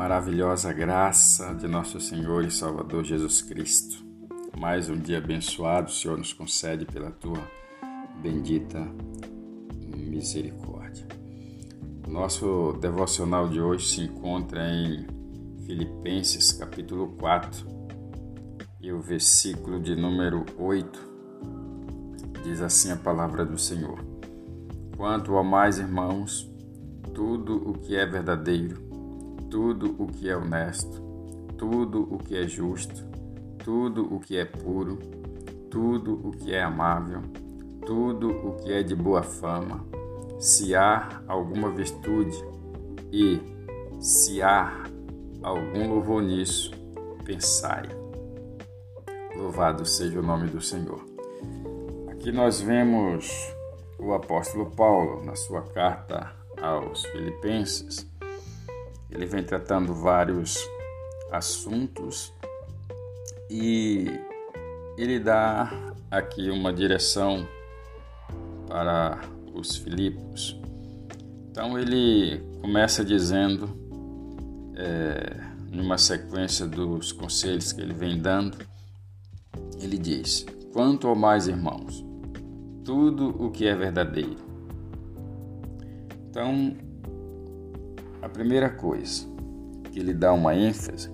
maravilhosa graça de nosso Senhor e Salvador Jesus Cristo. Mais um dia abençoado o Senhor nos concede pela tua bendita misericórdia. Nosso devocional de hoje se encontra em Filipenses capítulo 4 e o versículo de número 8 diz assim a palavra do Senhor: Quanto ao mais, irmãos, tudo o que é verdadeiro, tudo o que é honesto, tudo o que é justo, tudo o que é puro, tudo o que é amável, tudo o que é de boa fama, se há alguma virtude e se há algum louvor nisso, pensai. Louvado seja o nome do Senhor. Aqui nós vemos o apóstolo Paulo na sua carta aos Filipenses ele vem tratando vários assuntos e ele dá aqui uma direção para os Filipos. Então ele começa dizendo, é, numa sequência dos conselhos que ele vem dando, ele diz: Quanto ao mais, irmãos, tudo o que é verdadeiro. Então, a primeira coisa que ele dá uma ênfase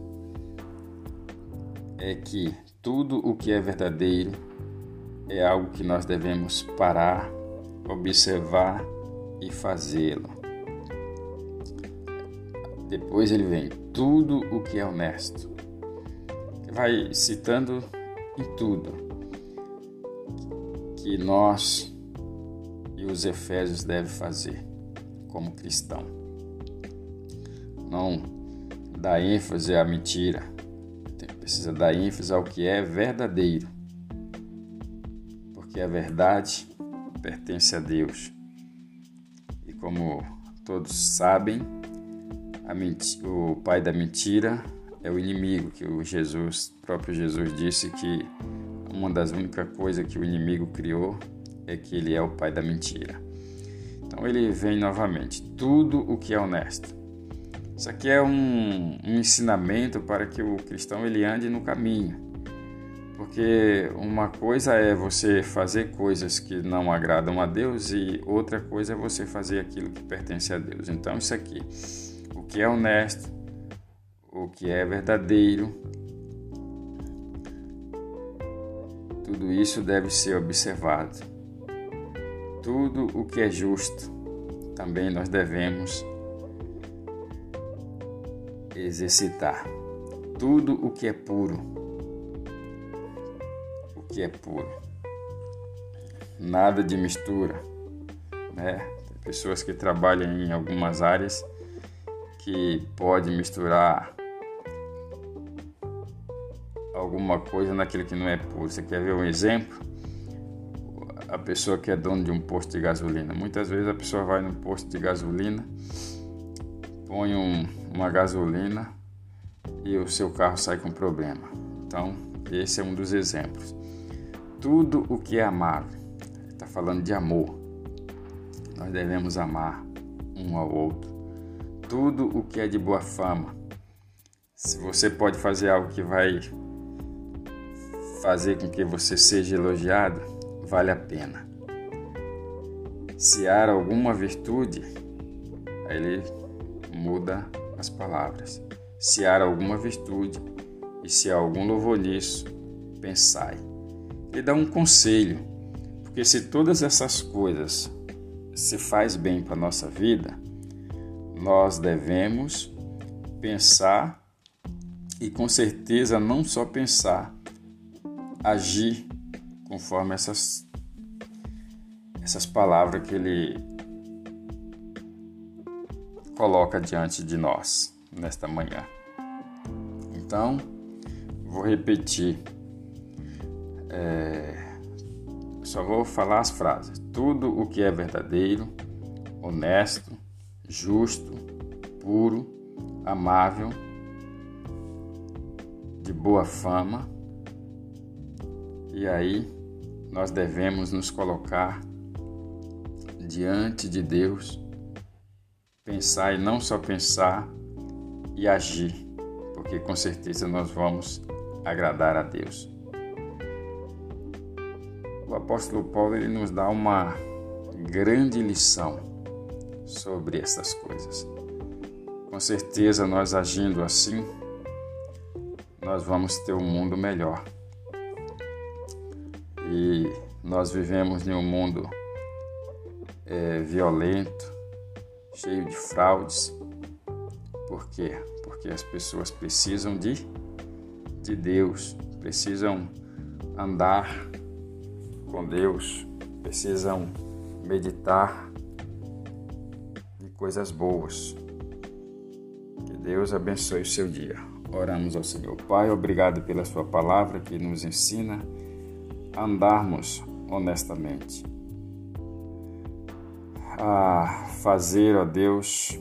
é que tudo o que é verdadeiro é algo que nós devemos parar, observar e fazê-lo. Depois ele vem tudo o que é honesto. Vai citando em tudo que nós e os efésios devem fazer como cristão não dá ênfase à mentira. Precisa dar ênfase ao que é verdadeiro. Porque a verdade pertence a Deus. E como todos sabem, o pai da mentira é o inimigo, que o Jesus, o próprio Jesus disse que uma das únicas coisas que o inimigo criou é que ele é o pai da mentira. Então ele vem novamente, tudo o que é honesto, isso aqui é um, um ensinamento para que o cristão ele ande no caminho. Porque uma coisa é você fazer coisas que não agradam a Deus e outra coisa é você fazer aquilo que pertence a Deus. Então, isso aqui, o que é honesto, o que é verdadeiro, tudo isso deve ser observado. Tudo o que é justo, também nós devemos exercitar tudo o que é puro. O que é puro. Nada de mistura, né? Tem pessoas que trabalham em algumas áreas que pode misturar alguma coisa naquilo que não é puro. Você quer ver um exemplo? A pessoa que é dono de um posto de gasolina. Muitas vezes a pessoa vai no posto de gasolina põe um, uma gasolina e o seu carro sai com problema. Então, esse é um dos exemplos. Tudo o que é amável, está falando de amor. Nós devemos amar um ao outro. Tudo o que é de boa fama. Se você pode fazer algo que vai fazer com que você seja elogiado, vale a pena. Se há alguma virtude, ele muda as palavras. Se há alguma virtude e se há algum louvor nisso, pensai. Ele dá um conselho, porque se todas essas coisas se faz bem para a nossa vida, nós devemos pensar e com certeza não só pensar, agir conforme essas essas palavras que ele coloca diante de nós nesta manhã. Então, vou repetir. É, só vou falar as frases. Tudo o que é verdadeiro, honesto, justo, puro, amável, de boa fama. E aí nós devemos nos colocar diante de Deus pensar e não só pensar, e agir, porque com certeza nós vamos agradar a Deus. O apóstolo Paulo ele nos dá uma grande lição sobre essas coisas. Com certeza, nós agindo assim, nós vamos ter um mundo melhor. E nós vivemos em um mundo é, violento, cheio de fraudes. Por quê? Porque as pessoas precisam de, de Deus, precisam andar com Deus, precisam meditar de coisas boas. Que Deus abençoe o seu dia. Oramos ao Senhor. Pai, obrigado pela Sua palavra que nos ensina a andarmos honestamente, a fazer, ó Deus,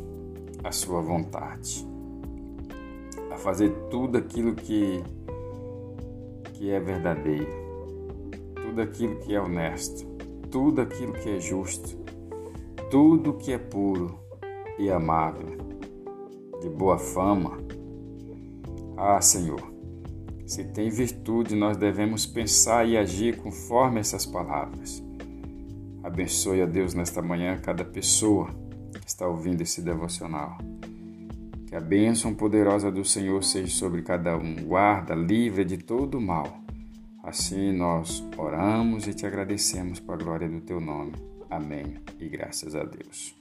a Sua vontade, a fazer tudo aquilo que, que é verdadeiro, tudo aquilo que é honesto, tudo aquilo que é justo, tudo que é puro e amável, de boa fama. Ah, Senhor, se tem virtude, nós devemos pensar e agir conforme essas palavras. Abençoe a Deus nesta manhã cada pessoa que está ouvindo esse devocional. Que a bênção poderosa do Senhor seja sobre cada um. Guarda, livre de todo mal Assim nós oramos e te agradecemos para a glória do teu nome. Amém. E graças a Deus.